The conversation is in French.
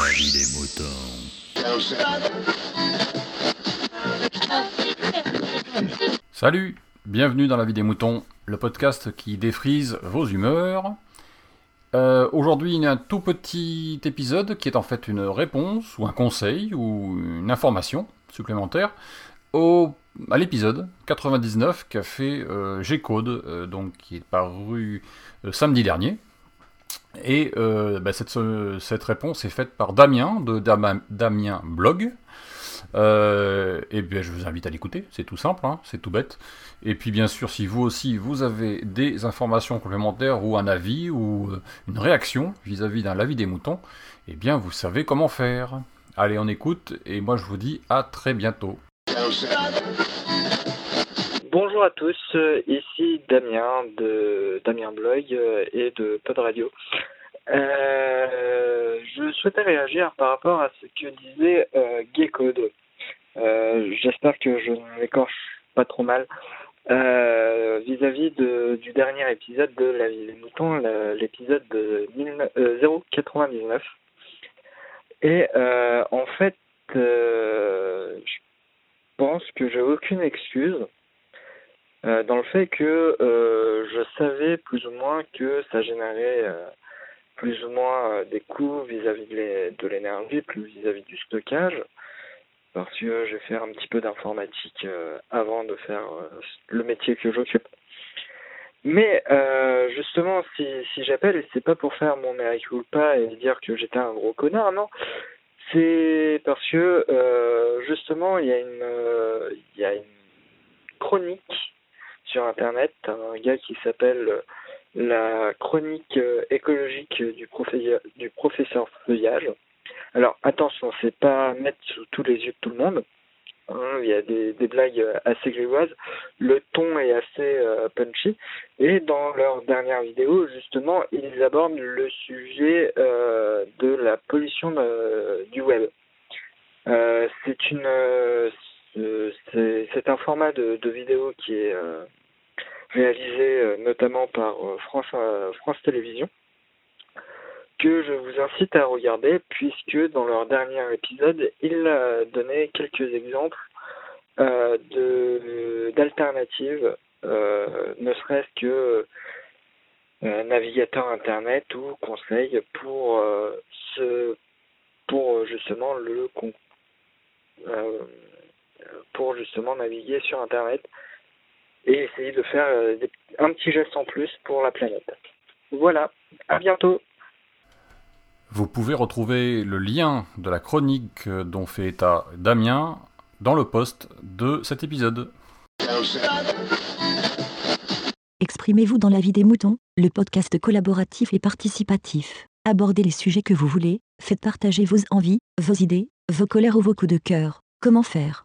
La vie des moutons. Salut, bienvenue dans la vie des moutons, le podcast qui défrise vos humeurs. Euh, Aujourd'hui, il y a un tout petit épisode qui est en fait une réponse ou un conseil ou une information supplémentaire au, à l'épisode 99 qu'a fait euh, G-Code, euh, donc qui est paru samedi dernier. Et euh, bah, cette, cette réponse est faite par Damien de Damien Blog. Euh, et bien, je vous invite à l'écouter, c'est tout simple, hein, c'est tout bête. Et puis, bien sûr, si vous aussi vous avez des informations complémentaires ou un avis ou euh, une réaction vis-à-vis d'un avis des moutons, eh bien, vous savez comment faire. Allez, on écoute, et moi je vous dis à très bientôt. Bonjour à tous, euh, ici Damien de Damien Blog euh, et de Pod Radio. Euh, je souhaitais réagir par rapport à ce que disait euh, Gaycode. J'espère que je ne l'écorche pas trop mal. Vis-à-vis du dernier épisode de La vie des moutons, l'épisode de 19 euh, 099. Et en fait, je pense que j'ai aucune excuse euh, dans le fait que euh, je savais plus ou moins que ça générait euh, plus ou moins euh, des coûts vis-à-vis de l'é- de l'énergie, plus vis-à-vis du stockage, parce que j'ai fait un petit peu d'informatique euh, avant de faire le métier que j'occupe. Mais justement, si, si j'appelle, c'est pas pour faire mon mea culpa et dire que j'étais un gros connard, non. C'est parce que justement, il y a une, il y a une chronique sur internet, un gars qui s'appelle euh, la chronique euh, écologique du, professeur du professeur Feuillage. Alors attention, c'est pas mettre sous tous les yeux de tout le monde. Hein, il y a des, blagues euh, assez grivoises, le ton est assez punchy, et dans leur dernière vidéo, justement, ils abordent le sujet de la pollution du web. C'est une, c'est un format de, de vidéo qui est réalisé euh, notamment par euh, France, euh, France Télévisions, que je vous incite à regarder, puisque dans leur dernier épisode, ils donnaient quelques exemples euh, d'alternatives, euh, ne serait-ce que euh, navigateur internet ou conseil pour ce pour justement le pour justement naviguer sur internet et essayer de faire euh, un petit geste en plus pour la planète. Voilà, à bientôt. Vous pouvez retrouver le lien de la chronique dont fait état Damien dans le post de cet épisode. Exprimez-vous dans la vie des moutons, le podcast collaboratif et participatif. Abordez les sujets que vous voulez, faites partager vos envies, vos idées, vos colères ou vos coups de cœur. Comment faire?